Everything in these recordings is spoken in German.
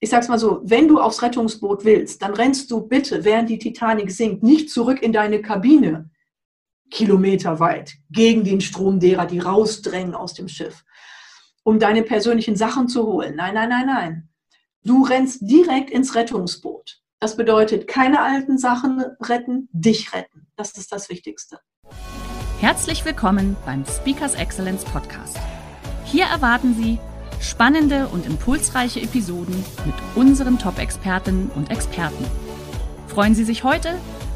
ich sag's mal so, wenn du aufs Rettungsboot willst, dann rennst du bitte, während die Titanic sinkt, nicht zurück in deine Kabine, kilometerweit, gegen den Strom derer, die rausdrängen aus dem Schiff, um deine persönlichen Sachen zu holen. Nein, nein, nein, nein. Du rennst direkt ins Rettungsboot. Das bedeutet, keine alten Sachen retten, dich retten. Das ist das Wichtigste. Herzlich willkommen beim Speakers Excellence Podcast. Hier erwarten Sie Spannende und impulsreiche Episoden mit unseren Top-Expertinnen und Experten. Freuen Sie sich heute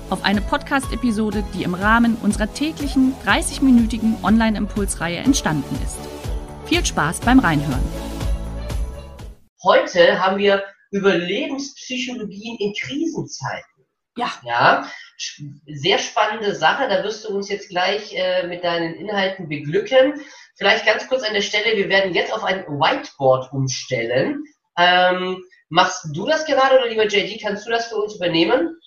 auf eine Podcast-Episode, die im Rahmen unserer täglichen 30-minütigen Online-Impulsreihe entstanden ist. Viel Spaß beim Reinhören. Heute haben wir Überlebenspsychologien in Krisenzeiten. Ja. Ja, sehr spannende Sache. Da wirst du uns jetzt gleich äh, mit deinen Inhalten beglücken. Vielleicht ganz kurz an der Stelle, wir werden jetzt auf ein Whiteboard umstellen. Ähm, machst du das gerade oder lieber JD, kannst du das für uns übernehmen?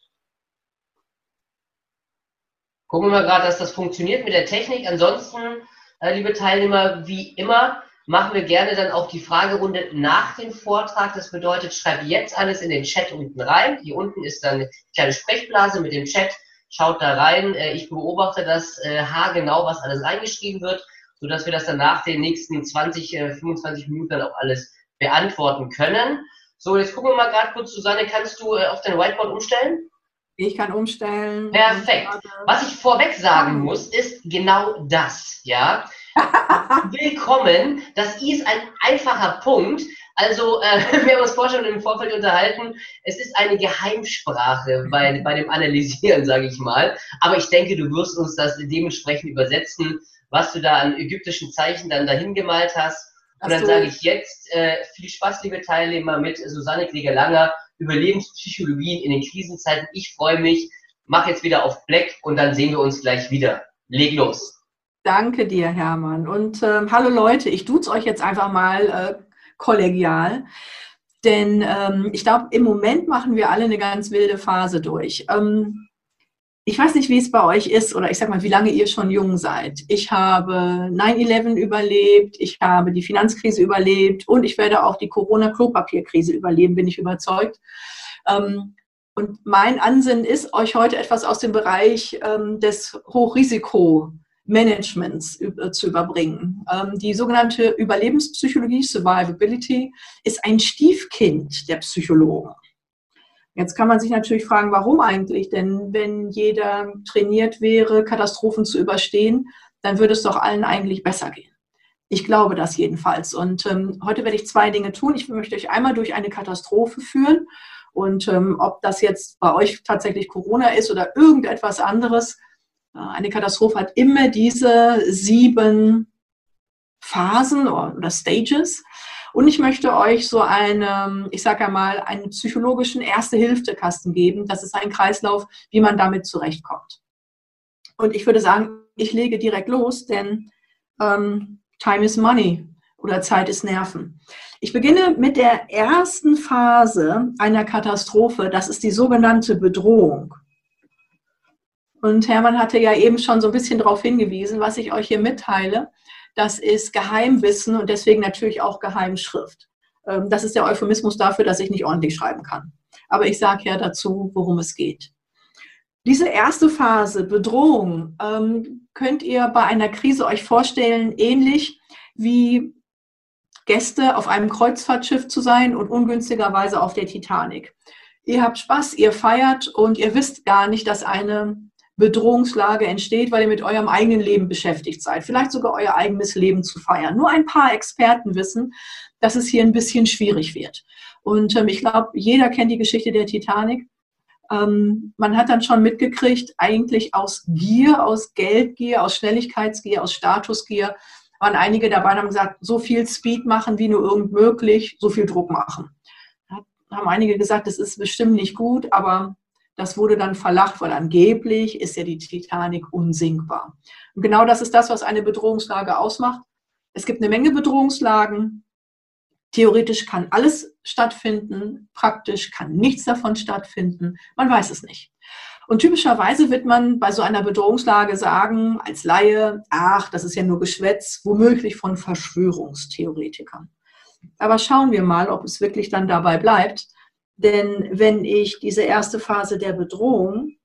Gucken wir mal gerade, dass das funktioniert mit der Technik. Ansonsten, äh, liebe Teilnehmer, wie immer, machen wir gerne dann auch die Fragerunde nach dem Vortrag. Das bedeutet, schreib jetzt alles in den Chat unten rein. Hier unten ist dann eine kleine Sprechblase mit dem Chat. Schaut da rein. Äh, ich beobachte das äh, haargenau, was alles eingeschrieben wird sodass wir das dann nach den nächsten 20, 25 äh, Minuten dann auch alles beantworten können. So, jetzt gucken wir mal gerade kurz, Susanne, kannst du äh, auf dein Whiteboard umstellen? Ich kann umstellen. Perfekt. Was ich vorweg sagen muss, ist genau das, ja. Willkommen. Das I ist ein einfacher Punkt. Also, äh, wir haben uns vorher schon im Vorfeld unterhalten. Es ist eine Geheimsprache bei, bei dem Analysieren, sage ich mal. Aber ich denke, du wirst uns das dementsprechend übersetzen was du da an ägyptischen Zeichen dann dahin gemalt hast. Und dann sage ich jetzt äh, viel Spaß, liebe Teilnehmer, mit Susanne Krieger-Langer, Überlebenspsychologien in den Krisenzeiten. Ich freue mich, mach jetzt wieder auf Black und dann sehen wir uns gleich wieder. Leg los. Danke dir, Hermann. Und ähm, hallo Leute, ich duze euch jetzt einfach mal äh, kollegial. Denn ähm, ich glaube, im Moment machen wir alle eine ganz wilde Phase durch. Ähm, ich weiß nicht, wie es bei euch ist oder ich sag mal, wie lange ihr schon jung seid. Ich habe 9-11 überlebt, ich habe die Finanzkrise überlebt und ich werde auch die Corona-Klopapierkrise überleben, bin ich überzeugt. Ähm, und mein Ansinnen ist, euch heute etwas aus dem Bereich ähm, des Hochrisiko-Managements zu überbringen. Ähm, die sogenannte Überlebenspsychologie, Survivability, ist ein Stiefkind der Psychologen. Jetzt kann man sich natürlich fragen, warum eigentlich? Denn wenn jeder trainiert wäre, Katastrophen zu überstehen, dann würde es doch allen eigentlich besser gehen. Ich glaube das jedenfalls. Und ähm, heute werde ich zwei Dinge tun. Ich möchte euch einmal durch eine Katastrophe führen. Und ähm, ob das jetzt bei euch tatsächlich Corona ist oder irgendetwas anderes, äh, eine Katastrophe hat immer diese sieben Phasen oder, oder Stages. Und ich möchte euch so eine, ich sage einmal, einen psychologischen Erste-Hilfe-Kasten geben. Das ist ein Kreislauf, wie man damit zurechtkommt. Und ich würde sagen, ich lege direkt los, denn ähm, Time is Money oder Zeit ist Nerven. Ich beginne mit der ersten Phase einer Katastrophe. Das ist die sogenannte Bedrohung. Und Hermann hatte ja eben schon so ein bisschen darauf hingewiesen, was ich euch hier mitteile das ist Geheimwissen und deswegen natürlich auch Geheimschrift. Ähm, das ist der Euphemismus dafür, dass ich nicht ordentlich schreiben kann. Aber ich sage ja dazu, worum es geht. Diese erste Phase, Bedrohung, ähm, könnt ihr bei einer Krise euch vorstellen, ähnlich wie Gäste auf einem Kreuzfahrtschiff zu sein und ungünstigerweise auf der Titanic. Ihr habt Spaß, ihr feiert und ihr wisst gar nicht, dass eine Bedrohungslage entsteht, weil ihr mit eurem eigenen Leben beschäftigt seid. Vielleicht sogar euer eigenes Leben zu feiern. Nur ein paar Experten wissen, dass es hier ein bisschen schwierig wird. Und ähm, ich glaube, jeder kennt die Geschichte der Titanic. Ähm, man hat dann schon mitgekriegt, eigentlich aus Gier, aus Geldgier, aus Schnelligkeitsgier, aus Statusgier, waren einige dabei und haben gesagt, so viel Speed machen, wie nur irgend möglich, so viel Druck machen. Da haben einige gesagt, das ist bestimmt nicht gut, aber das wurde dann verlacht, weil angeblich ist ja die Titanic unsinkbar. Und genau das ist das, was eine Bedrohungslage ausmacht. Es gibt eine Menge Bedrohungslagen. Theoretisch kann alles stattfinden, praktisch kann nichts davon stattfinden. Man weiß es nicht. Und typischerweise wird man bei so einer Bedrohungslage sagen, als Laie, ach, das ist ja nur Geschwätz, womöglich von Verschwörungstheoretikern. Aber schauen wir mal, ob es wirklich dann dabei bleibt. Denn wenn ich diese erste Phase der Bedrohung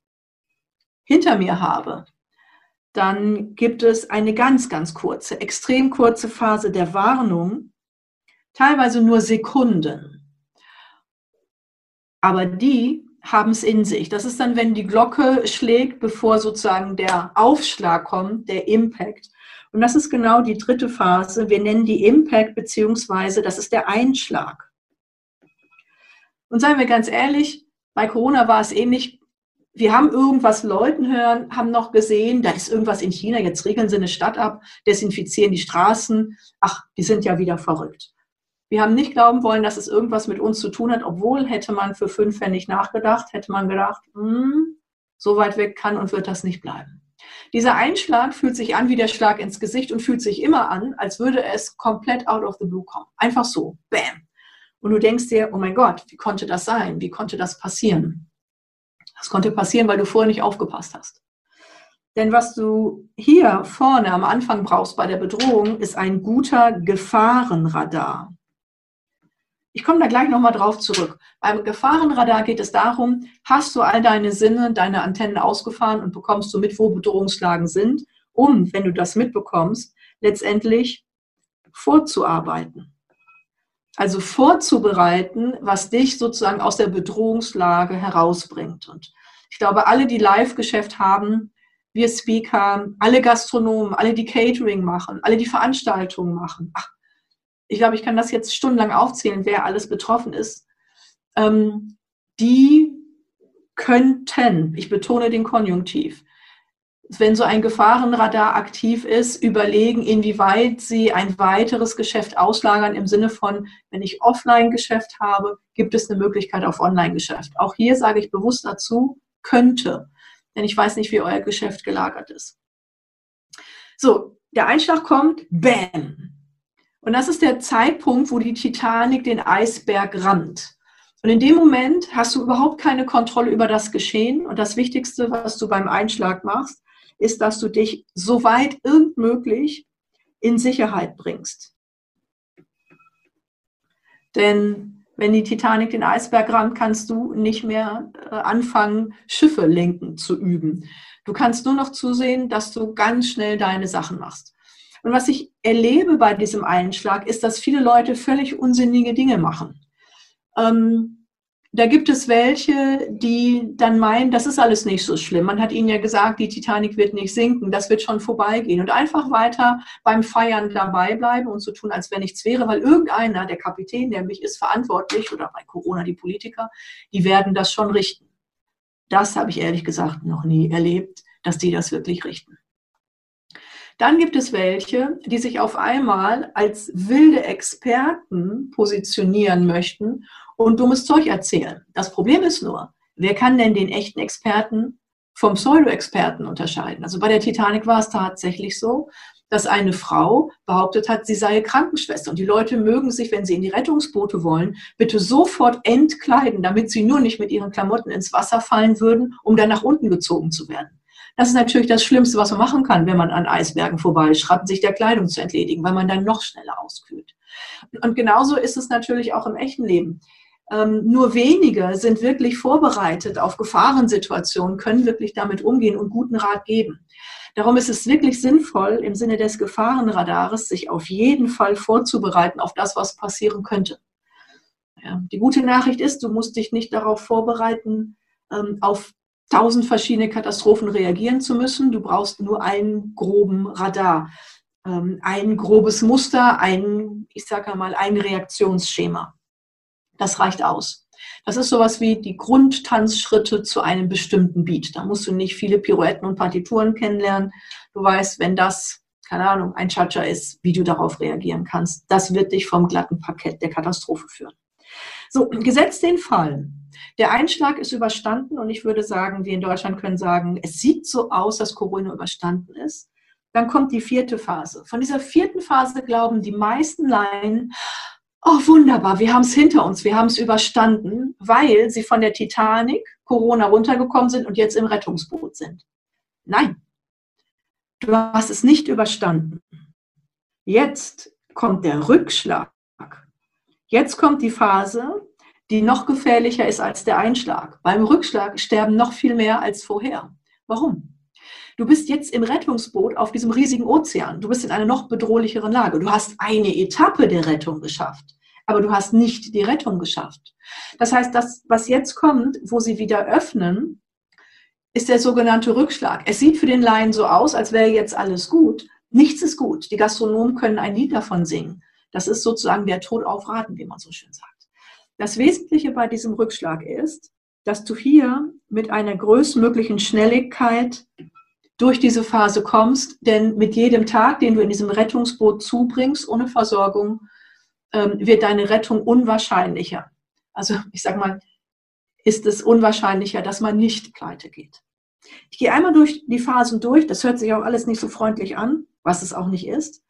hinter mir habe, dann gibt es eine ganz, ganz kurze, extrem kurze Phase der Warnung, teilweise nur Sekunden. Aber die haben es in sich. Das ist dann, wenn die Glocke schlägt, bevor sozusagen der Aufschlag kommt, der Impact. Und das ist genau die dritte Phase. Wir nennen die Impact, beziehungsweise das ist der Einschlag. Und seien wir ganz ehrlich, bei Corona war es ähnlich. Wir haben irgendwas Leuten hören, haben noch gesehen, da ist irgendwas in China, jetzt regeln sie eine Stadt ab, desinfizieren die Straßen. Ach, die sind ja wieder verrückt. Wir haben nicht glauben wollen, dass es irgendwas mit uns zu tun hat, obwohl hätte man für fünf Pfennig nachgedacht, hätte man gedacht, hm, so weit weg kann und wird das nicht bleiben. Dieser Einschlag fühlt sich an wie der Schlag ins Gesicht und fühlt sich immer an, als würde es komplett out of the blue kommen. Einfach so, bam. Und du denkst dir, oh mein Gott, wie konnte das sein? Wie konnte das passieren? Das konnte passieren, weil du vorher nicht aufgepasst hast. Denn was du hier vorne am Anfang brauchst bei der Bedrohung, ist ein guter Gefahrenradar. Ich komme da gleich nochmal drauf zurück. Beim Gefahrenradar geht es darum, hast du all deine Sinne, deine Antennen ausgefahren und bekommst du mit, wo Bedrohungslagen sind, um, wenn du das mitbekommst, letztendlich vorzuarbeiten. Also vorzubereiten, was dich sozusagen aus der Bedrohungslage herausbringt. Und ich glaube, alle, die Live-Geschäft haben, wir Speaker, alle Gastronomen, alle, die Catering machen, alle, die Veranstaltungen machen, ach, ich glaube, ich kann das jetzt stundenlang aufzählen, wer alles betroffen ist, ähm, die könnten, ich betone den Konjunktiv, wenn so ein Gefahrenradar aktiv ist, überlegen, inwieweit sie ein weiteres Geschäft auslagern im Sinne von, wenn ich Offline-Geschäft habe, gibt es eine Möglichkeit auf Online-Geschäft. Auch hier sage ich bewusst dazu, könnte, denn ich weiß nicht, wie euer Geschäft gelagert ist. So, der Einschlag kommt, bam, und das ist der Zeitpunkt, wo die Titanic den Eisberg rammt. Und in dem Moment hast du überhaupt keine Kontrolle über das Geschehen. Und das Wichtigste, was du beim Einschlag machst, ist, dass du dich so weit irgend möglich in Sicherheit bringst. Denn wenn die Titanic den Eisberg rammt, kannst du nicht mehr äh, anfangen, Schiffe lenken zu üben. Du kannst nur noch zusehen, dass du ganz schnell deine Sachen machst. Und was ich erlebe bei diesem Einschlag, ist, dass viele Leute völlig unsinnige Dinge machen. Ähm, da gibt es welche, die dann meinen, das ist alles nicht so schlimm. Man hat ihnen ja gesagt, die Titanic wird nicht sinken, das wird schon vorbeigehen. Und einfach weiter beim Feiern dabei bleiben und so tun, als wenn nichts wäre, weil irgendeiner, der Kapitän, der mich ist verantwortlich, oder bei Corona die Politiker, die werden das schon richten. Das habe ich ehrlich gesagt noch nie erlebt, dass die das wirklich richten. Dann gibt es welche, die sich auf einmal als wilde Experten positionieren möchten und dummes Zeug erzählen. Das Problem ist nur, wer kann denn den echten Experten vom Pseudo-Experten unterscheiden? Also bei der Titanic war es tatsächlich so, dass eine Frau behauptet hat, sie sei Krankenschwester. Und die Leute mögen sich, wenn sie in die Rettungsboote wollen, bitte sofort entkleiden, damit sie nur nicht mit ihren Klamotten ins Wasser fallen würden, um dann nach unten gezogen zu werden. Das ist natürlich das Schlimmste, was man machen kann, wenn man an Eisbergen vorbeischreibt, sich der Kleidung zu entledigen, weil man dann noch schneller auskühlt. Und genauso ist es natürlich auch im echten Leben. Ähm, nur wenige sind wirklich vorbereitet auf Gefahrensituationen, können wirklich damit umgehen und guten Rat geben. Darum ist es wirklich sinnvoll, im Sinne des Gefahrenradares sich auf jeden Fall vorzubereiten auf das, was passieren könnte. Ja, die gute Nachricht ist, du musst dich nicht darauf vorbereiten, ähm, auf tausend verschiedene Katastrophen reagieren zu müssen. Du brauchst nur einen groben Radar, ähm, ein grobes Muster, ein, ich sage mal, ein Reaktionsschema. Das reicht aus. Das ist sowas wie die Grundtanzschritte zu einem bestimmten Beat. Da musst du nicht viele Pirouetten und Partituren kennenlernen. Du weißt, wenn das keine Ahnung, ein Chacha ist, wie du darauf reagieren kannst. Das wird dich vom glatten Parkett der Katastrophe führen. So, gesetzt den Fall. Der Einschlag ist überstanden und ich würde sagen, wir in Deutschland können sagen, es sieht so aus, dass Corona überstanden ist. Dann kommt die vierte Phase. Von dieser vierten Phase glauben die meisten Laien, oh wunderbar, wir haben es hinter uns, wir haben es überstanden, weil sie von der Titanic, Corona runtergekommen sind und jetzt im Rettungsboot sind. Nein, du hast es nicht überstanden. Jetzt kommt der Rückschlag. Jetzt kommt die Phase, die noch gefährlicher ist als der Einschlag. Beim Rückschlag sterben noch viel mehr als vorher. Warum? Du bist jetzt im Rettungsboot auf diesem riesigen Ozean. Du bist in einer noch bedrohlicheren Lage. Du hast eine Etappe der Rettung geschafft, aber du hast nicht die Rettung geschafft. Das heißt, das, was jetzt kommt, wo sie wieder öffnen, ist der sogenannte Rückschlag. Es sieht für den Laien so aus, als wäre jetzt alles gut. Nichts ist gut. Die Gastronomen können ein Lied davon singen. Das ist sozusagen der Tod auf Raten, wie man so schön sagt. Das Wesentliche bei diesem Rückschlag ist, dass du hier mit einer größtmöglichen Schnelligkeit durch diese Phase kommst, denn mit jedem Tag, den du in diesem Rettungsboot zubringst, ohne Versorgung, ähm, wird deine Rettung unwahrscheinlicher. Also ich sage mal, ist es unwahrscheinlicher, dass man nicht pleite geht. Ich gehe einmal durch die Phasen durch. Das hört sich auch alles nicht so freundlich an, was es auch nicht ist.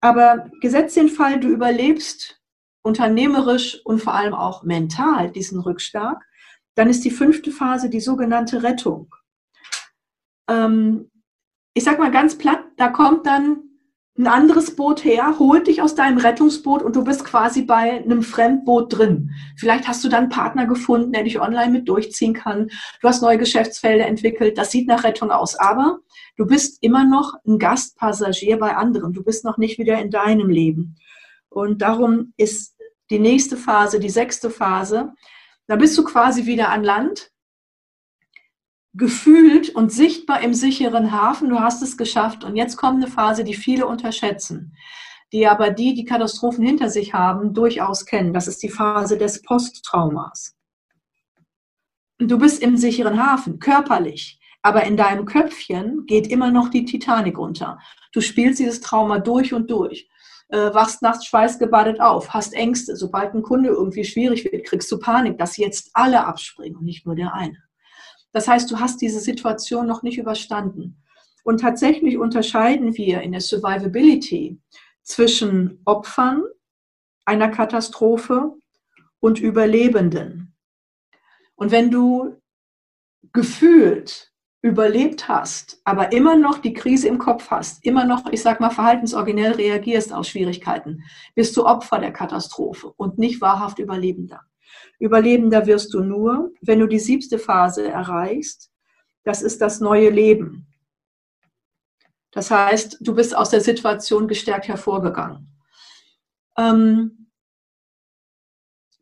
Aber gesetzt den Fall, du überlebst unternehmerisch und vor allem auch mental diesen Rückschlag, dann ist die fünfte Phase die sogenannte Rettung ähm, ich sag mal ganz platt, da kommt dann ein anderes Boot her, holt dich aus deinem Rettungsboot und du bist quasi bei einem Fremdboot drin. Vielleicht hast du dann einen Partner gefunden, der dich online mit durchziehen kann. Du hast neue Geschäftsfelder entwickelt. Das sieht nach Rettung aus. Aber du bist immer noch ein Gastpassagier bei anderen. Du bist noch nicht wieder in deinem Leben. Und darum ist die nächste Phase, die sechste Phase, da bist du quasi wieder an Land gefühlt und sichtbar im sicheren Hafen, du hast es geschafft. Und jetzt kommt eine Phase, die viele unterschätzen, die aber die, die Katastrophen hinter sich haben, durchaus kennen. Das ist die Phase des Posttraumas. Du bist im sicheren Hafen, körperlich, aber in deinem Köpfchen geht immer noch die Titanic unter. Du spielst dieses Trauma durch und durch. Äh, wachst nachts schweißgebadet auf, hast Ängste. Sobald ein Kunde irgendwie schwierig wird, kriegst du Panik, dass jetzt alle abspringen und nicht nur der eine. Das heißt, du hast diese Situation noch nicht überstanden. Und tatsächlich unterscheiden wir in der Survivability zwischen Opfern einer Katastrophe und Überlebenden. Und wenn du gefühlt überlebt hast, aber immer noch die Krise im Kopf hast, immer noch, ich sag mal, verhaltensoriginell reagierst auf Schwierigkeiten, bist du Opfer der Katastrophe und nicht wahrhaft Überlebender. Überlebender wirst du nur, wenn du die siebte Phase erreichst. Das ist das neue Leben. Das heißt, du bist aus der Situation gestärkt hervorgegangen. Ähm,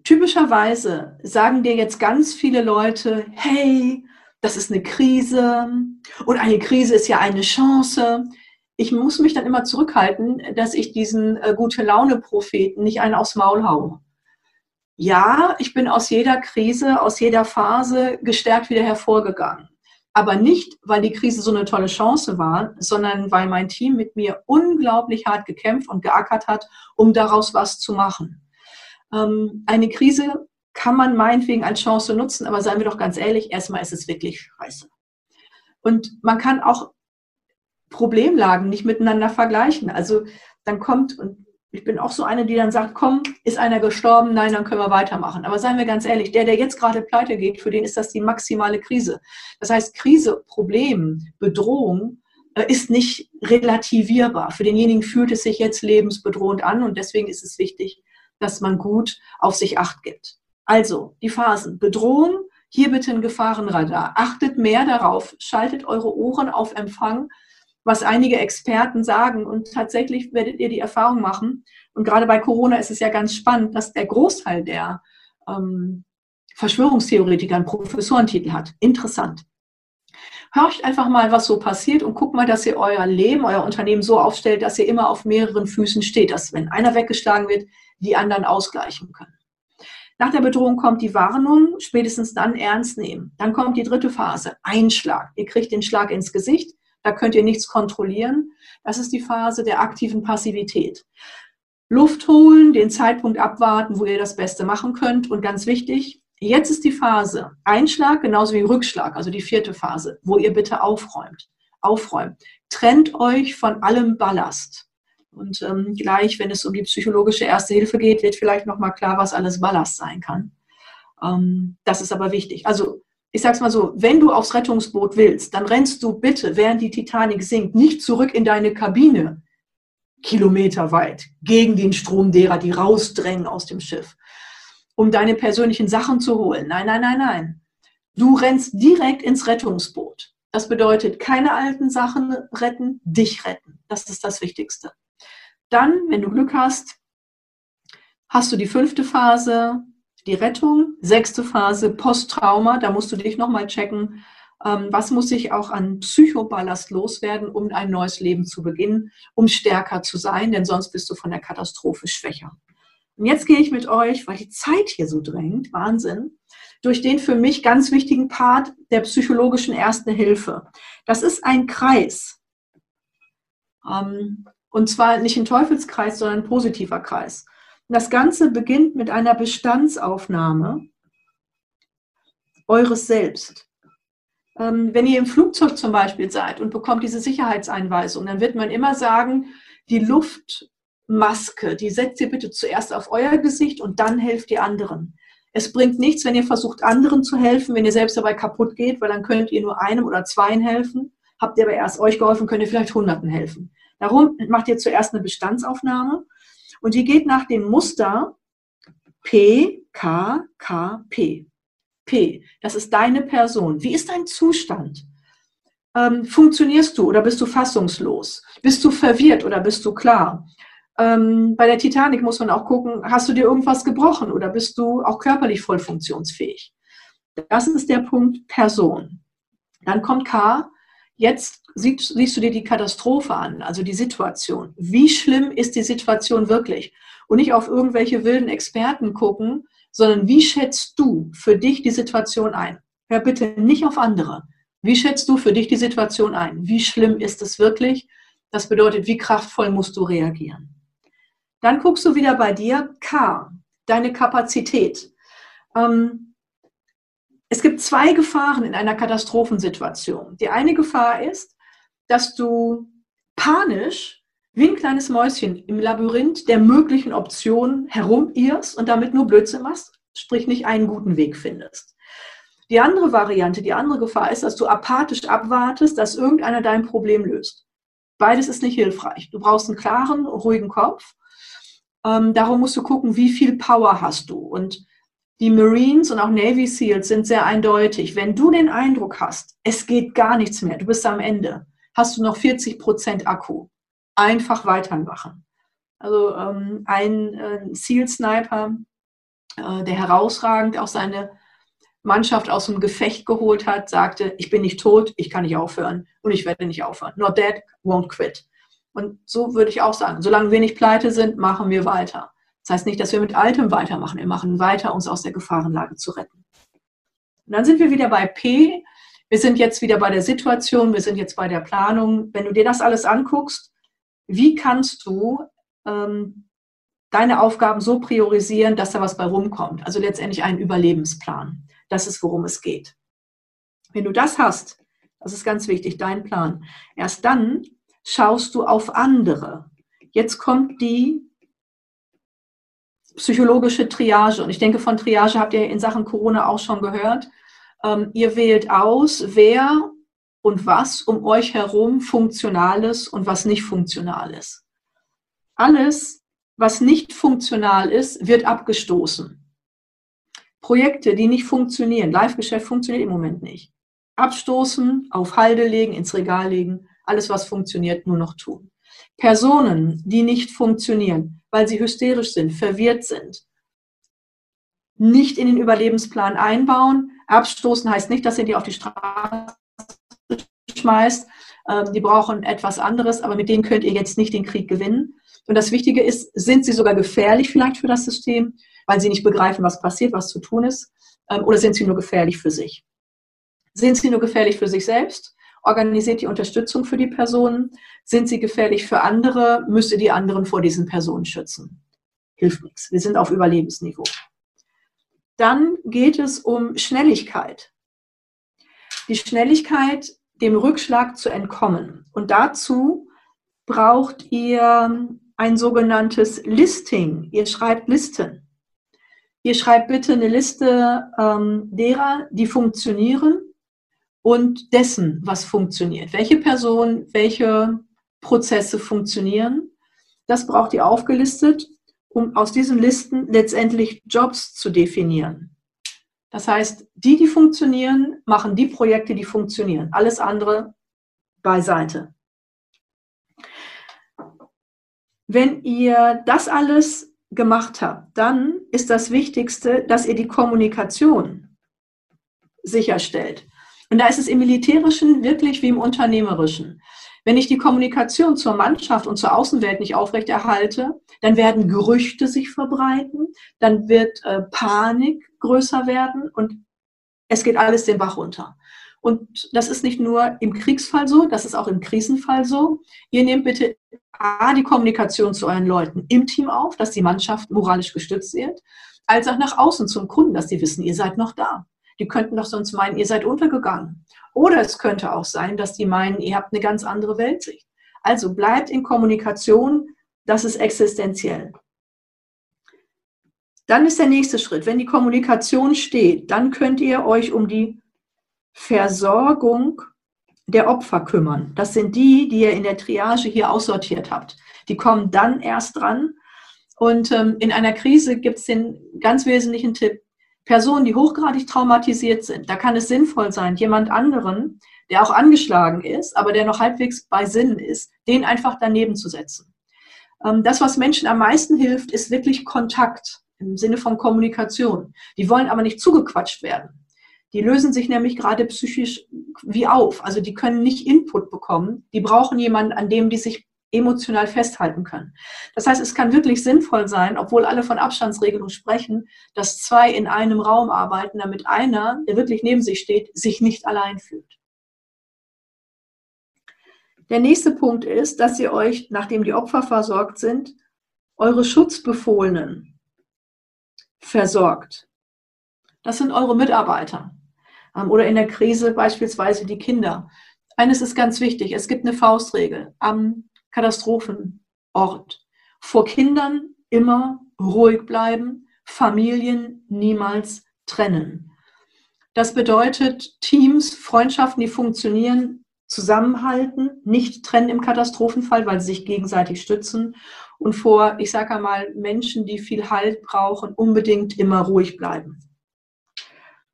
typischerweise sagen dir jetzt ganz viele Leute, hey, das ist eine Krise und eine Krise ist ja eine Chance. Ich muss mich dann immer zurückhalten, dass ich diesen äh, gute Laune Propheten nicht einen aufs Maul haue ja, ich bin aus jeder Krise, aus jeder Phase gestärkt wieder hervorgegangen. Aber nicht, weil die Krise so eine tolle Chance war, sondern weil mein Team mit mir unglaublich hart gekämpft und geackert hat, um daraus was zu machen. Ähm, eine Krise kann man meinetwegen als Chance nutzen, aber seien wir doch ganz ehrlich, erstmal ist es wirklich scheiße. Und man kann auch Problemlagen nicht miteinander vergleichen. Also dann kommt, und ich bin auch so eine, die dann sagt, komm, ist einer gestorben, nein, dann können wir weitermachen. Aber seien wir ganz ehrlich, der, der jetzt gerade pleite geht, für den ist das die maximale Krise. Das heißt, Krise, Problem, Bedrohung äh, ist nicht relativierbar. Für denjenigen fühlt es sich jetzt lebensbedrohend an und deswegen ist es wichtig, dass man gut auf sich acht gibt. Also, die Phasen. Bedrohung, hier bitte ein Gefahrenradar. Achtet mehr darauf, schaltet eure Ohren auf Empfang, was einige Experten sagen. Und tatsächlich werdet ihr die Erfahrung machen. Und gerade bei Corona ist es ja ganz spannend, dass der Großteil der ähm, Verschwörungstheoretiker einen Professorentitel hat. Interessant. Hört einfach mal, was so passiert und guckt mal, dass ihr euer Leben, euer Unternehmen so aufstellt, dass ihr immer auf mehreren Füßen steht, dass wenn einer weggeschlagen wird, die anderen ausgleichen können. Nach der Bedrohung kommt die Warnung, spätestens dann ernst nehmen. Dann kommt die dritte Phase, Einschlag. Ihr kriegt den Schlag ins Gesicht, Da könnt ihr nichts kontrollieren. Das ist die Phase der aktiven Passivität. Luft holen, den Zeitpunkt abwarten, wo ihr das Beste machen könnt. Und ganz wichtig, jetzt ist die Phase Einschlag genauso wie Rückschlag, also die vierte Phase, wo ihr bitte aufräumt. Aufräumt. Trennt euch von allem Ballast. Und ähm, gleich, wenn es um die psychologische Erste Hilfe geht, wird vielleicht nochmal klar, was alles Ballast sein kann. Ähm, das ist aber wichtig. Also ich sage es mal so, wenn du aufs Rettungsboot willst, dann rennst du bitte, während die Titanic sinkt, nicht zurück in deine Kabine, kilometerweit, gegen den Strom derer, die rausdrängen aus dem Schiff, um deine persönlichen Sachen zu holen. Nein, nein, nein, nein. Du rennst direkt ins Rettungsboot. Das bedeutet, keine alten Sachen retten, dich retten. Das ist das Wichtigste. Dann, wenn du Glück hast, hast du die fünfte Phase, die Rettung. Sechste Phase, Posttrauma. Da musst du dich nochmal checken, ähm, was muss ich auch an Psychoballast loswerden, um ein neues Leben zu beginnen, um stärker zu sein, denn sonst bist du von der Katastrophe schwächer. Und jetzt gehe ich mit euch, weil die Zeit hier so drängt, Wahnsinn, durch den für mich ganz wichtigen Part der psychologischen Ersten Hilfe. Das ist ein Kreis. Ähm, und zwar nicht ein Teufelskreis, sondern ein positiver Kreis. Das Ganze beginnt mit einer Bestandsaufnahme eures Selbst. Ähm, wenn ihr im Flugzeug zum Beispiel seid und bekommt diese Sicherheitseinweisung, dann wird man immer sagen, die Luftmaske, die setzt ihr bitte zuerst auf euer Gesicht und dann helft ihr anderen. Es bringt nichts, wenn ihr versucht, anderen zu helfen, wenn ihr selbst dabei kaputt geht, weil dann könnt ihr nur einem oder zweien helfen. Habt ihr aber erst euch geholfen, könnt ihr vielleicht Hunderten helfen. Darum macht ihr zuerst eine Bestandsaufnahme und die geht nach dem Muster P, K, K, P. P, das ist deine Person. Wie ist dein Zustand? Ähm, funktionierst du oder bist du fassungslos? Bist du verwirrt oder bist du klar? Ähm, bei der Titanic muss man auch gucken, hast du dir irgendwas gebrochen oder bist du auch körperlich voll funktionsfähig? Das ist der Punkt Person. Dann kommt K, Jetzt siehst, siehst, du dir die Katastrophe an, also die Situation. Wie schlimm ist die Situation wirklich? Und nicht auf irgendwelche wilden Experten gucken, sondern wie schätzt du für dich die Situation ein? Hör bitte nicht auf andere. Wie schätzt du für dich die Situation ein? Wie schlimm ist es wirklich? Das bedeutet, wie kraftvoll musst du reagieren? Dann guckst du wieder bei dir, K, deine Kapazität. Ähm, es gibt zwei Gefahren in einer Katastrophensituation. Die eine Gefahr ist, dass du panisch wie ein kleines Mäuschen im Labyrinth der möglichen Optionen herumirrst und damit nur Blödsinn machst, sprich nicht einen guten Weg findest. Die andere Variante, die andere Gefahr ist, dass du apathisch abwartest, dass irgendeiner dein Problem löst. Beides ist nicht hilfreich. Du brauchst einen klaren, ruhigen Kopf. Ähm, darum musst du gucken, wie viel Power hast du. Und die Marines und auch Navy SEALs sind sehr eindeutig. Wenn du den Eindruck hast, es geht gar nichts mehr, du bist am Ende, hast du noch 40 Prozent Akku. Einfach weitermachen. Also ähm, ein äh, SEAL-Sniper, äh, der herausragend auch seine Mannschaft aus dem Gefecht geholt hat, sagte, ich bin nicht tot, ich kann nicht aufhören und ich werde nicht aufhören. Not dead, won't quit. Und so würde ich auch sagen, solange wir nicht pleite sind, machen wir weiter. Das heißt nicht, dass wir mit Altem weitermachen. Wir machen weiter, uns aus der Gefahrenlage zu retten. Und dann sind wir wieder bei P. Wir sind jetzt wieder bei der Situation, wir sind jetzt bei der Planung. Wenn du dir das alles anguckst, wie kannst du ähm, deine Aufgaben so priorisieren, dass da was bei rumkommt? Also letztendlich einen Überlebensplan. Das ist, worum es geht. Wenn du das hast, das ist ganz wichtig, dein Plan, erst dann schaust du auf andere. Jetzt kommt die psychologische Triage. Und ich denke, von Triage habt ihr in Sachen Corona auch schon gehört. Ähm, ihr wählt aus, wer und was um euch herum funktional ist und was nicht funktional ist. Alles, was nicht funktional ist, wird abgestoßen. Projekte, die nicht funktionieren, Live-Geschäft funktioniert im Moment nicht. Abstoßen, auf Halde legen, ins Regal legen, alles, was funktioniert, nur noch tun. Personen, die nicht funktionieren, weil sie hysterisch sind, verwirrt sind, nicht in den Überlebensplan einbauen. Abstoßen heißt nicht, dass ihr die auf die Straße schmeißt. Ähm, die brauchen etwas anderes, aber mit denen könnt ihr jetzt nicht den Krieg gewinnen. Und das Wichtige ist, sind sie sogar gefährlich vielleicht für das System, weil sie nicht begreifen, was passiert, was zu tun ist, ähm, oder sind sie nur gefährlich für sich? Sind sie nur gefährlich für sich selbst organisiert die Unterstützung für die Personen. Sind sie gefährlich für andere, müsst ihr die anderen vor diesen Personen schützen. Hilft nichts. Wir sind auf Überlebensniveau. Dann geht es um Schnelligkeit. Die Schnelligkeit, dem Rückschlag zu entkommen. Und dazu braucht ihr ein sogenanntes Listing. Ihr schreibt Listen. Ihr schreibt bitte eine Liste ähm, derer, die funktionieren und dessen, was funktioniert. Welche Personen, welche Prozesse funktionieren. Das braucht ihr aufgelistet, um aus diesen Listen letztendlich Jobs zu definieren. Das heißt, die, die funktionieren, machen die Projekte, die funktionieren. Alles andere beiseite. Wenn ihr das alles gemacht habt, dann ist das Wichtigste, dass ihr die Kommunikation sicherstellt. Und da ist es im Militärischen wirklich wie im Unternehmerischen. Wenn ich die Kommunikation zur Mannschaft und zur Außenwelt nicht aufrechterhalte, dann werden Gerüchte sich verbreiten, dann wird äh, Panik größer werden und es geht alles den Bach runter. Und das ist nicht nur im Kriegsfall so, das ist auch im Krisenfall so. Ihr nehmt bitte A, die Kommunikation zu euren Leuten im Team auf, dass die Mannschaft moralisch gestützt wird, als auch nach außen zum Kunden, dass sie wissen, ihr seid noch da. Die könnten doch sonst meinen, ihr seid untergegangen. Oder es könnte auch sein, dass die meinen, ihr habt eine ganz andere Weltsicht. Also bleibt in Kommunikation, das ist existenziell. Dann ist der nächste Schritt, wenn die Kommunikation steht, dann könnt ihr euch um die Versorgung der Opfer kümmern. Das sind die, die ihr in der Triage hier aussortiert habt. Die kommen dann erst dran. Und ähm, in einer Krise gibt es den ganz wesentlichen Tipp. Personen, die hochgradig traumatisiert sind, da kann es sinnvoll sein, jemand anderen, der auch angeschlagen ist, aber der noch halbwegs bei Sinnen ist, den einfach daneben zu setzen. Ähm, das, was Menschen am meisten hilft, ist wirklich Kontakt im Sinne von Kommunikation. Die wollen aber nicht zugequatscht werden. Die lösen sich nämlich gerade psychisch wie auf. Also die können nicht Input bekommen. Die brauchen jemanden, an dem die sich emotional festhalten können. Das heißt, es kann wirklich sinnvoll sein, obwohl alle von Abstandsregelung sprechen, dass zwei in einem Raum arbeiten, damit einer, der wirklich neben sich steht, sich nicht allein fühlt. Der nächste Punkt ist, dass ihr euch, nachdem die Opfer versorgt sind, eure Schutzbefohlenen versorgt. Das sind eure Mitarbeiter. Ähm, oder in der Krise beispielsweise die Kinder. Eines ist ganz wichtig, es gibt eine Faustregel am Katastrophenort. Vor Kindern immer ruhig bleiben, Familien niemals trennen. Das bedeutet Teams, Freundschaften, die funktionieren, zusammenhalten, nicht trennen im Katastrophenfall, weil sie sich gegenseitig stützen und vor, ich sage einmal, Menschen, die viel Halt brauchen, unbedingt immer ruhig bleiben.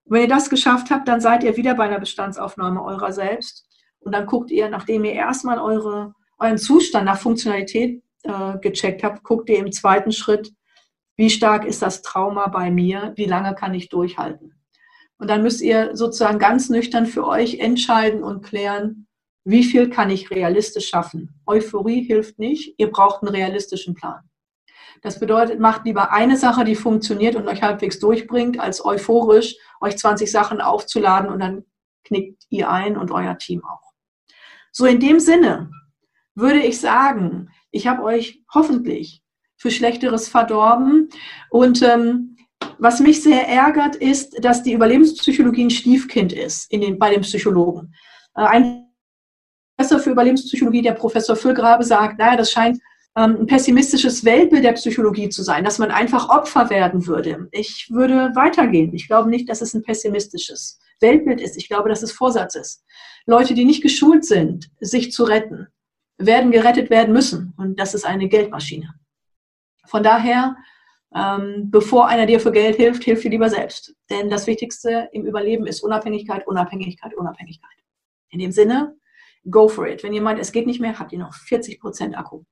Und wenn ihr das geschafft habt, dann seid ihr wieder bei einer Bestandsaufnahme eurer selbst. Und dann guckt ihr, nachdem ihr erstmal eure, euren Zustand nach Funktionalität äh, gecheckt habt, guckt ihr im zweiten Schritt, wie stark ist das Trauma bei mir, wie lange kann ich durchhalten. Und dann müsst ihr sozusagen ganz nüchtern für euch entscheiden und klären, wie viel kann ich realistisch schaffen. Euphorie hilft nicht, ihr braucht einen realistischen Plan. Das bedeutet, macht lieber eine Sache, die funktioniert und euch halbwegs durchbringt, als euphorisch euch 20 Sachen aufzuladen und dann knickt ihr ein und euer Team auch. So in dem Sinne würde ich sagen, ich habe euch hoffentlich für Schlechteres verdorben. Und ähm, was mich sehr ärgert, ist, dass die Überlebenspsychologie ein Stiefkind ist in den, bei den Psychologen. Äh, ein Professor für Überlebenspsychologie, der Professor Füllgrabe, sagt, naja, das scheint ähm, ein pessimistisches Weltbild der Psychologie zu sein, dass man einfach Opfer werden würde. Ich würde weitergehen. Ich glaube nicht, dass es ein pessimistisches Weltbild ist. Ich glaube, dass es Vorsatz ist. Leute, die nicht geschult sind, sich zu retten, werden gerettet werden müssen. Und das ist eine Geldmaschine. Von daher, ähm, bevor einer dir für Geld hilft, hilf dir lieber selbst. Denn das Wichtigste im Überleben ist Unabhängigkeit, Unabhängigkeit, Unabhängigkeit. In dem Sinne, go for it. Wenn meint, es geht nicht mehr, habt ihr noch 40 Prozent Akku.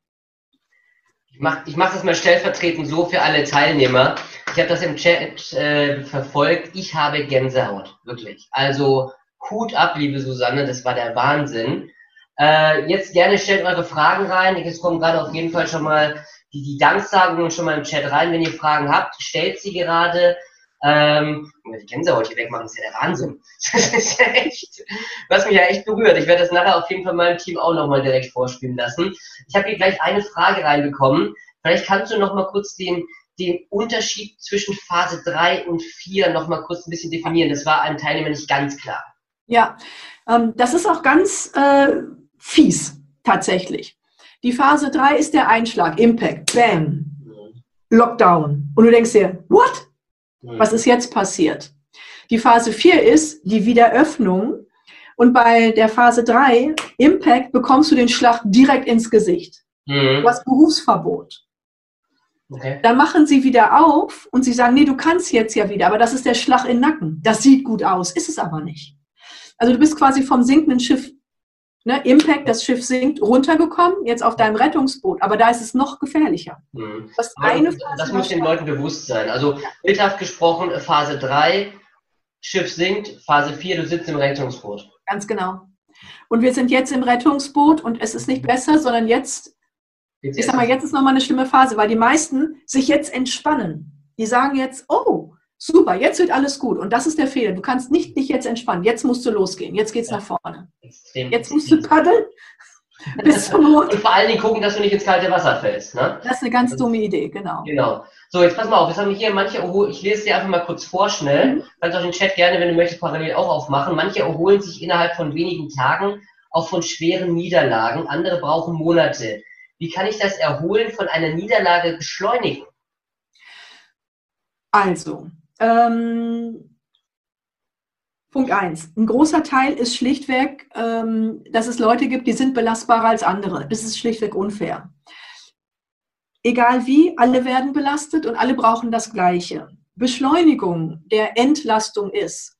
Ich mache ich mach das mal stellvertretend so für alle Teilnehmer. Ich habe das im Chat äh, verfolgt. Ich habe Gänsehaut, wirklich. Also Hut ab, liebe Susanne, das war der Wahnsinn. Äh, jetzt gerne stellt eure Fragen rein. Es kommen gerade auf jeden Fall schon mal die, die Danksagungen schon mal im Chat rein. Wenn ihr Fragen habt, stellt sie gerade. Ähm, die Gänsehaut hier wegmachen, ist ja der Wahnsinn. Das ist ja echt, was mich ja echt berührt. Ich werde das nachher auf jeden Fall meinem Team auch nochmal direkt vorspielen lassen. Ich habe hier gleich eine Frage reinbekommen. Vielleicht kannst du nochmal kurz den, den Unterschied zwischen Phase 3 und 4 nochmal kurz ein bisschen definieren. Das war einem Teilnehmer nicht ganz klar. Ja, ähm, das ist auch ganz äh, fies tatsächlich. Die Phase 3 ist der Einschlag, Impact, Bam, Lockdown. Und du denkst dir, what? Was ist jetzt passiert? Die Phase 4 ist die Wiederöffnung. Und bei der Phase 3, Impact, bekommst du den Schlag direkt ins Gesicht. Mhm. Du hast Berufsverbot. Okay. Dann machen sie wieder auf und sie sagen, nee, du kannst jetzt ja wieder, aber das ist der Schlag in den Nacken. Das sieht gut aus, ist es aber nicht. Also du bist quasi vom sinkenden Schiff, ne, Impact, das Schiff sinkt, runtergekommen, jetzt auf deinem Rettungsboot, aber da ist es noch gefährlicher. Mhm. Das, eine das muss den Leuten bewusst sein. Also bildhaft gesprochen, Phase 3, Schiff sinkt, Phase 4, du sitzt im Rettungsboot. Ganz genau. Und wir sind jetzt im Rettungsboot und es ist nicht besser, sondern jetzt, jetzt ich sag mal, jetzt ist nochmal eine schlimme Phase, weil die meisten sich jetzt entspannen. Die sagen jetzt, oh, Super, jetzt wird alles gut. Und das ist der Fehler. Du kannst nicht dich jetzt entspannen. Jetzt musst du losgehen. Jetzt geht's ja. nach vorne. Extrem. Jetzt musst du paddeln. Bis zum Mond. Und vor allen Dingen gucken, dass du nicht ins kalte Wasser fällst. Ne? Das ist eine ganz dumme Idee, genau. Genau. So, jetzt pass mal auf. Jetzt haben wir hier manche, ich lese dir einfach mal kurz vor schnell. Mhm. Kannst auch den Chat gerne, wenn du möchtest, parallel auch aufmachen. Manche erholen sich innerhalb von wenigen Tagen auch von schweren Niederlagen. Andere brauchen Monate. Wie kann ich das Erholen von einer Niederlage beschleunigen? Also, ähm, Punkt 1. Ein großer Teil ist schlichtweg, ähm, dass es Leute gibt, die sind belastbarer als andere. Das ist schlichtweg unfair. Egal wie, alle werden belastet und alle brauchen das Gleiche. Beschleunigung der Entlastung ist,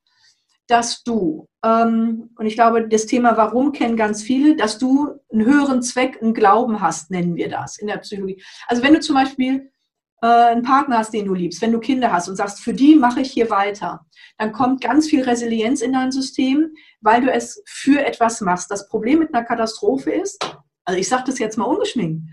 dass du, ähm, und ich glaube, das Thema Warum kennen ganz viele, dass du einen höheren Zweck, einen Glauben hast, nennen wir das in der Psychologie. Also wenn du zum Beispiel äh, einen Partner hast, den du liebst, wenn du Kinder hast und sagst, für die mache ich hier weiter, dann kommt ganz viel Resilienz in dein System, weil du es für etwas machst. Das Problem mit einer Katastrophe ist, also ich sage das jetzt mal ungeschminkt,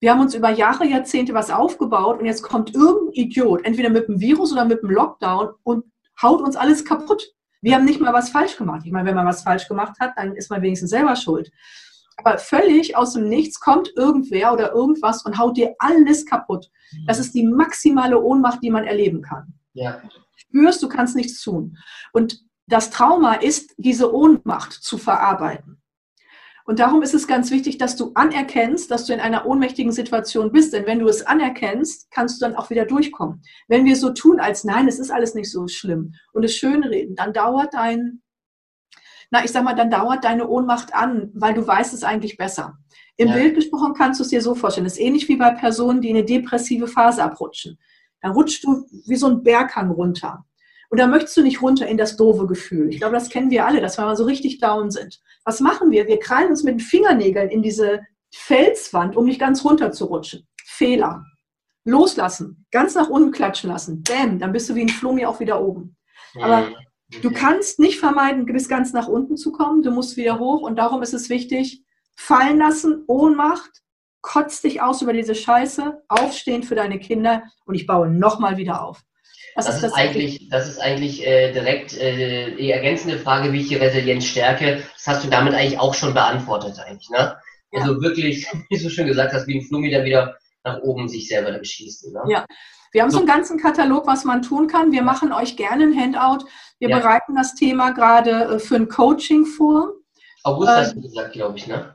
wir haben uns über Jahre, Jahrzehnte was aufgebaut und jetzt kommt irgendein Idiot, entweder mit dem Virus oder mit dem Lockdown und haut uns alles kaputt. Wir haben nicht mal was falsch gemacht. Ich meine, wenn man was falsch gemacht hat, dann ist man wenigstens selber schuld. Aber völlig aus dem Nichts kommt irgendwer oder irgendwas und haut dir alles kaputt. Das ist die maximale Ohnmacht, die man erleben kann. Ja. Spürst, du kannst nichts tun. Und das Trauma ist, diese Ohnmacht zu verarbeiten. Und darum ist es ganz wichtig, dass du anerkennst, dass du in einer ohnmächtigen Situation bist. Denn wenn du es anerkennst, kannst du dann auch wieder durchkommen. Wenn wir so tun, als nein, es ist alles nicht so schlimm und es schönreden, dann dauert dein na, ich sag mal, dann dauert deine Ohnmacht an, weil du weißt es eigentlich besser. Im ja. Bild gesprochen kannst du es dir so vorstellen. Das ist ähnlich wie bei Personen, die in eine depressive Phase abrutschen. Dann rutschst du wie so ein Berghang runter. Und da möchtest du nicht runter in das doofe Gefühl. Ich glaube, das kennen wir alle, dass wir mal so richtig down sind. Was machen wir? Wir krallen uns mit den Fingernägeln in diese Felswand, um nicht ganz runter zu rutschen. Fehler. Loslassen. Ganz nach unten klatschen lassen. Bäm, dann bist du wie ein Flummi auch wieder oben. Aber Du kannst nicht vermeiden, bis ganz nach unten zu kommen. Du musst wieder hoch und darum ist es wichtig, fallen lassen, Ohnmacht, kotz dich aus über diese Scheiße, aufstehen für deine Kinder und ich baue nochmal wieder auf. Das, das, ist, das eigentlich, das ist eigentlich äh, direkt äh, die ergänzende Frage, wie ich die Resilienz stärke. Das hast du damit eigentlich auch schon beantwortet, eigentlich. Ne? Ja. Also wirklich, wie du schon gesagt hast, wie ein Flummi dann wieder nach oben sich selber dann schießen. Ne? Ja, wir haben so. so einen ganzen Katalog, was man tun kann. Wir machen euch gerne ein Handout. Wir ja. bereiten das Thema gerade äh, für ein Coaching vor. August hast du gesagt, glaube ich, ne?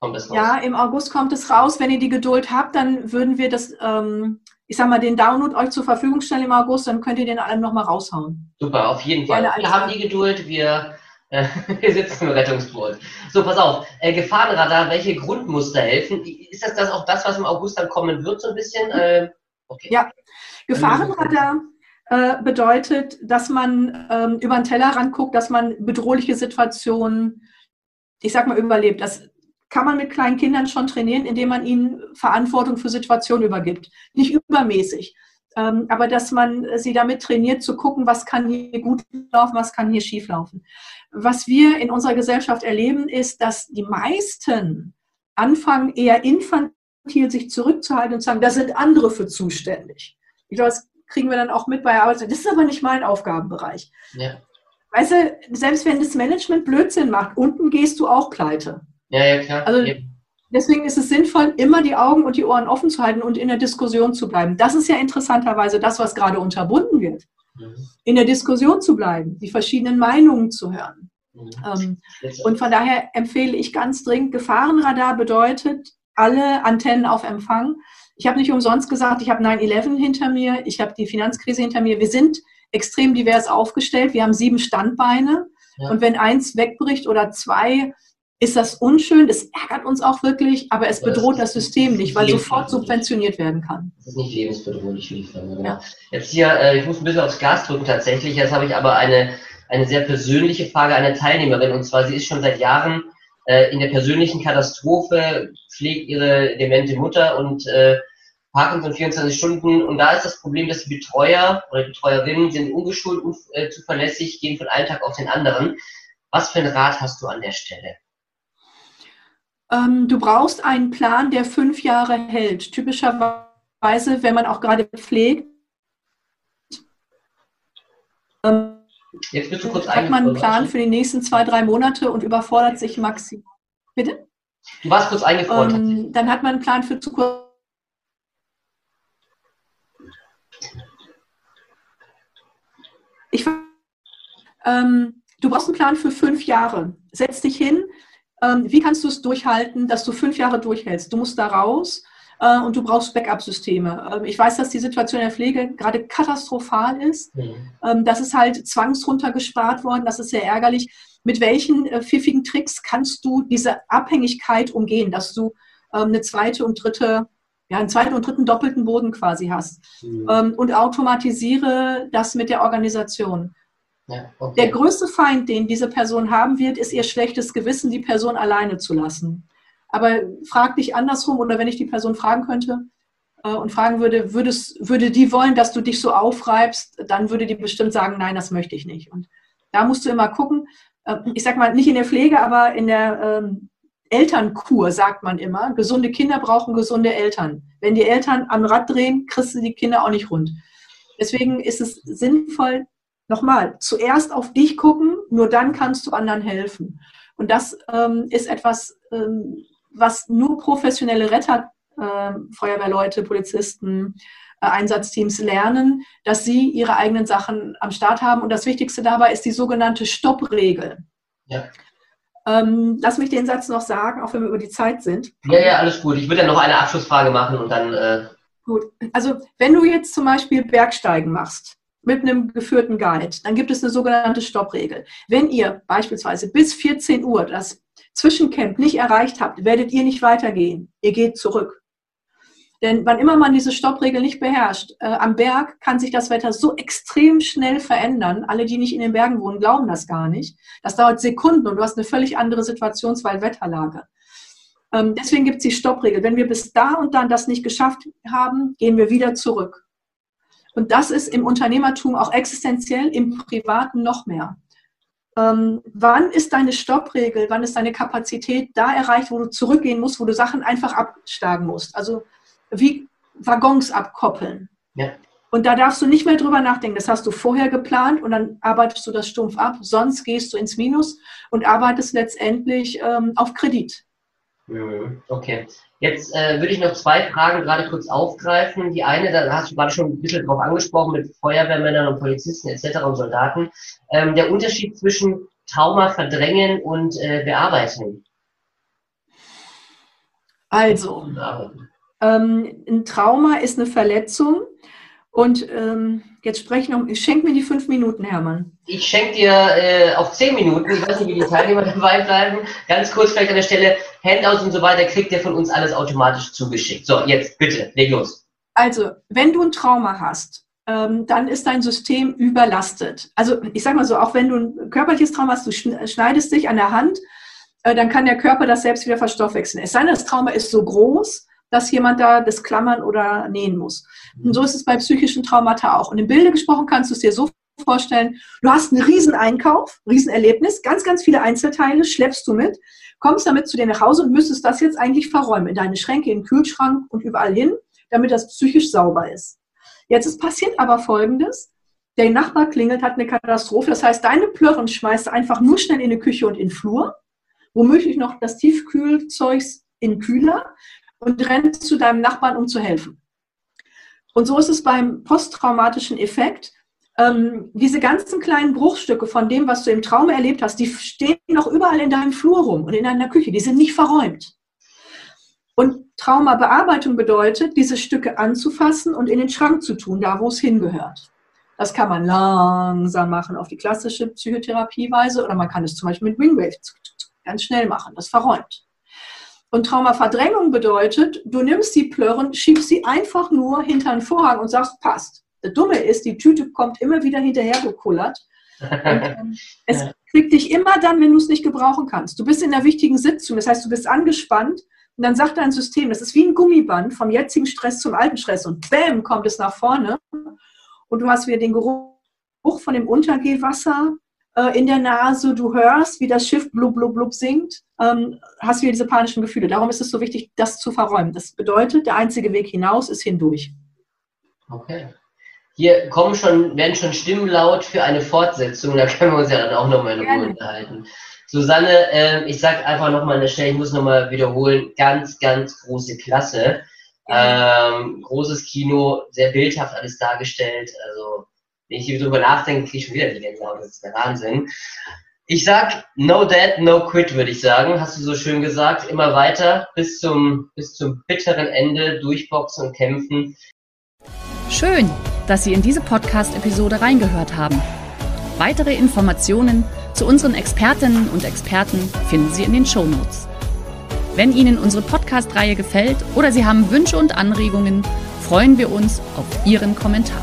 Kommt das raus? Ja, im August kommt es raus. Wenn ihr die Geduld habt, dann würden wir das, ähm, ich sag mal, den Download euch zur Verfügung stellen im August, dann könnt ihr den allem nochmal raushauen. Super, auf jeden Fall. Wir haben die Geduld, wir, äh, wir sitzen im Rettungsboot. So, pass auf, äh, Gefahrenradar, welche Grundmuster helfen? Ist das, das auch das, was im August dann kommen wird, so ein bisschen? Äh, okay. Ja, Gefahrenradar äh, bedeutet, dass man ähm, über den Tellerrand guckt, dass man bedrohliche Situationen, ich sag mal, überlebt. Das kann man mit kleinen Kindern schon trainieren, indem man ihnen Verantwortung für Situationen übergibt. Nicht übermäßig, ähm, aber dass man sie damit trainiert, zu gucken, was kann hier gut laufen, was kann hier schief laufen. Was wir in unserer Gesellschaft erleben, ist, dass die meisten anfangen, eher infantil sich zurückzuhalten und zu sagen, da sind andere für zuständig. Ich glaube, das kriegen wir dann auch mit bei Arbeit. Das ist aber nicht mein Aufgabenbereich. Ja. Weißt du, selbst wenn das Management Blödsinn macht, unten gehst du auch pleite. Ja, ja, klar. Also, deswegen ist es sinnvoll, immer die Augen und die Ohren offen zu halten und in der Diskussion zu bleiben. Das ist ja interessanterweise das, was gerade unterbunden wird. Mhm. In der Diskussion zu bleiben, die verschiedenen Meinungen zu hören. Mhm. Ähm, und von daher empfehle ich ganz dringend, Gefahrenradar bedeutet alle Antennen auf Empfang. Ich habe nicht umsonst gesagt, ich habe 9-11 hinter mir, ich habe die Finanzkrise hinter mir. Wir sind extrem divers aufgestellt. Wir haben sieben Standbeine. Ja. Und wenn eins wegbricht oder zwei, ist das unschön. Das ärgert uns auch wirklich, aber es bedroht das, das System nicht, weil sofort subventioniert werden kann. Das ist nicht lebensbedrohlich liefern. Genau. Ja. Jetzt hier, äh, ich muss ein bisschen aufs Gas drücken tatsächlich. Jetzt habe ich aber eine, eine sehr persönliche Frage einer Teilnehmerin. Und zwar, sie ist schon seit Jahren in der persönlichen Katastrophe, pflegt ihre demente Mutter und äh, Parkinson 24 Stunden. Und da ist das Problem, dass die Betreuer oder Betreuerinnen sind ungeschult und äh, zuverlässig, gehen von einem Tag auf den anderen. Was für einen Rat hast du an der Stelle? Ähm, du brauchst einen Plan, der fünf Jahre hält. Typischerweise, wenn man auch gerade pflegt, ähm, Jetzt bist du kurz hat man einen Plan für die nächsten zwei, drei Monate und überfordert sich maximal. Bitte? Du warst kurz eingefroren. Ähm, dann hat man einen Plan für Zukunft Ich, ähm, du brauchst einen Plan für fünf Jahre. Setz dich hin. Ähm, wie kannst du es durchhalten, dass du fünf Jahre durchhältst? Du musst da raus äh, und du brauchst Backup-Systeme. Ähm, ich weiß, dass die Situation in der Pflege gerade katastrophal ist. Mhm. Ähm, das ist halt zwangsruntergespart worden. Das ist sehr ärgerlich. Mit welchen äh, pfiffigen Tricks kannst du diese Abhängigkeit umgehen, dass du ähm, eine zweite und dritte ja, einen zweiten und dritten doppelten Boden quasi hast. Mhm. Ähm, und automatisiere das mit der Organisation. Ja, okay. Der größte Feind, den diese Person haben wird, ist ihr schlechtes Gewissen, die Person alleine zu lassen. Aber frag dich andersrum oder wenn ich die Person fragen könnte äh, und fragen würde, würdest, würde die wollen, dass du dich so aufreibst, dann würde die bestimmt sagen, nein, das möchte ich nicht. Und da musst du immer gucken, äh, ich sag mal, nicht in der Pflege, aber in der ähm, Elternkur, sagt man immer. Gesunde Kinder brauchen gesunde Eltern. Wenn die Eltern am Rad drehen, kriegst du die Kinder auch nicht rund. Deswegen ist es sinnvoll, nochmal, zuerst auf dich gucken, nur dann kannst du anderen helfen. Und das ähm, ist etwas, ähm, was nur professionelle Retter, äh, Feuerwehrleute, Polizisten, äh, Einsatzteams lernen, dass sie ihre eigenen Sachen am Start haben. Und das Wichtigste dabei ist die sogenannte Stoppregel. Ja. Ähm, lass mich den Satz noch sagen, auch wenn wir über die Zeit sind. Ja, ja, alles gut. Ich würde ja noch eine Abschlussfrage machen und dann. Äh gut. Also, wenn du jetzt zum Beispiel Bergsteigen machst mit einem geführten Guide, dann gibt es eine sogenannte Stoppregel. Wenn ihr beispielsweise bis 14 Uhr das Zwischencamp nicht erreicht habt, werdet ihr nicht weitergehen. Ihr geht zurück. Denn wann immer man diese Stoppregel nicht beherrscht, äh, am Berg kann sich das Wetter so extrem schnell verändern. Alle, die nicht in den Bergen wohnen, glauben das gar nicht. Das dauert Sekunden und du hast eine völlig andere Situationswahl Wetterlage. Ähm, deswegen gibt es die Stoppregel. Wenn wir bis da und dann das nicht geschafft haben, gehen wir wieder zurück. Und das ist im Unternehmertum auch existenziell, im Privaten noch mehr. Ähm, wann ist deine Stoppregel, wann ist deine Kapazität da erreicht, wo du zurückgehen musst, wo du Sachen einfach abschlagen musst? Also wie Waggons abkoppeln. Ja. Und da darfst du nicht mehr drüber nachdenken. Das hast du vorher geplant und dann arbeitest du das stumpf ab. Sonst gehst du ins Minus und arbeitest letztendlich ähm, auf Kredit. Okay. Jetzt äh, würde ich noch zwei Fragen gerade kurz aufgreifen. Die eine, da hast du gerade schon ein bisschen drauf angesprochen, mit Feuerwehrmännern und Polizisten etc. und Soldaten. Ähm, der Unterschied zwischen Trauma verdrängen und äh, bearbeiten. Also, ähm, ein Trauma ist eine Verletzung. Und ähm, jetzt spreche ich noch, schenk mir die fünf Minuten, Hermann. Ich schenke dir äh, auf zehn Minuten, ich weiß nicht, wie die Teilnehmer dabei bleiben. Ganz kurz vielleicht an der Stelle, Handouts und so weiter kriegt ihr von uns alles automatisch zugeschickt. So, jetzt bitte, leg los. Also, wenn du ein Trauma hast, ähm, dann ist dein System überlastet. Also, ich sage mal so, auch wenn du ein körperliches Trauma hast, du schneidest dich an der Hand, äh, dann kann der Körper das selbst wieder verstoffwechseln. Es sei denn, das Trauma ist so groß, dass jemand da das klammern oder nähen muss. Und so ist es bei psychischen Traumata auch. Und im Bilde gesprochen kannst du es dir so vorstellen, du hast einen riesen Einkauf, Riesenerlebnis, ganz, ganz viele Einzelteile schleppst du mit, kommst damit zu dir nach Hause und müsstest das jetzt eigentlich verräumen in deine Schränke, in den Kühlschrank und überall hin, damit das psychisch sauber ist. Jetzt ist passiert aber Folgendes. Der Nachbar klingelt, hat eine Katastrophe. Das heißt, deine Plörren schmeißt einfach nur schnell in die Küche und in den Flur. Womöglich noch das Tiefkühlzeugs in Kühler und rennst zu deinem Nachbarn, um zu helfen. Und so ist es beim posttraumatischen Effekt. Ähm, diese ganzen kleinen Bruchstücke von dem, was du im Traum erlebt hast, die stehen noch überall in deinem Flur rum und in deiner Küche. Die sind nicht verräumt. Und Traumabearbeitung bedeutet, diese Stücke anzufassen und in den Schrank zu tun, da wo es hingehört. Das kann man langsam machen auf die klassische Psychotherapieweise oder man kann es zum Beispiel mit Wingwave ganz schnell machen. Das verräumt. Und Traumaverdrängung bedeutet, du nimmst die Plörren, schiebst sie einfach nur hinter den Vorhang und sagst, passt. Das Dumme ist, die Tüte kommt immer wieder hinterhergekullert. Und, ähm, es kriegt dich immer dann, wenn du es nicht gebrauchen kannst. Du bist in einer wichtigen Sitzung, das heißt, du bist angespannt und dann sagt dein System, das ist wie ein Gummiband vom jetzigen Stress zum alten Stress und bäm, kommt es nach vorne und du hast wieder den Geruch von dem Untergehwasser äh, in der Nase, du hörst, wie das Schiff blub, blub, blub singt, ähm, hast wieder diese panischen Gefühle. Darum ist es so wichtig, das zu verräumen. Das bedeutet, der einzige Weg hinaus ist hindurch. Okay. Hier kommen schon, werden schon Stimmen laut für eine Fortsetzung, da können wir uns ja dann auch nochmal in Ruhe unterhalten. Susanne, äh, ich sag einfach nochmal an der Stelle, ich muss nochmal wiederholen, ganz, ganz große Klasse. Ähm, großes Kino, sehr bildhaft alles dargestellt. Also wenn ich hier drüber nachdenke, kriege ich schon wieder die Gänsehaut. Das ist der Wahnsinn. Ich sag, no dead, no quit, würde ich sagen. Hast du so schön gesagt. Immer weiter bis zum, bis zum bitteren Ende durchboxen und kämpfen. Schön, dass Sie in diese Podcast-Episode reingehört haben. Weitere Informationen zu unseren Expertinnen und Experten finden Sie in den Show Notes. Wenn Ihnen unsere Podcast-Reihe gefällt oder Sie haben Wünsche und Anregungen, freuen wir uns auf Ihren Kommentar.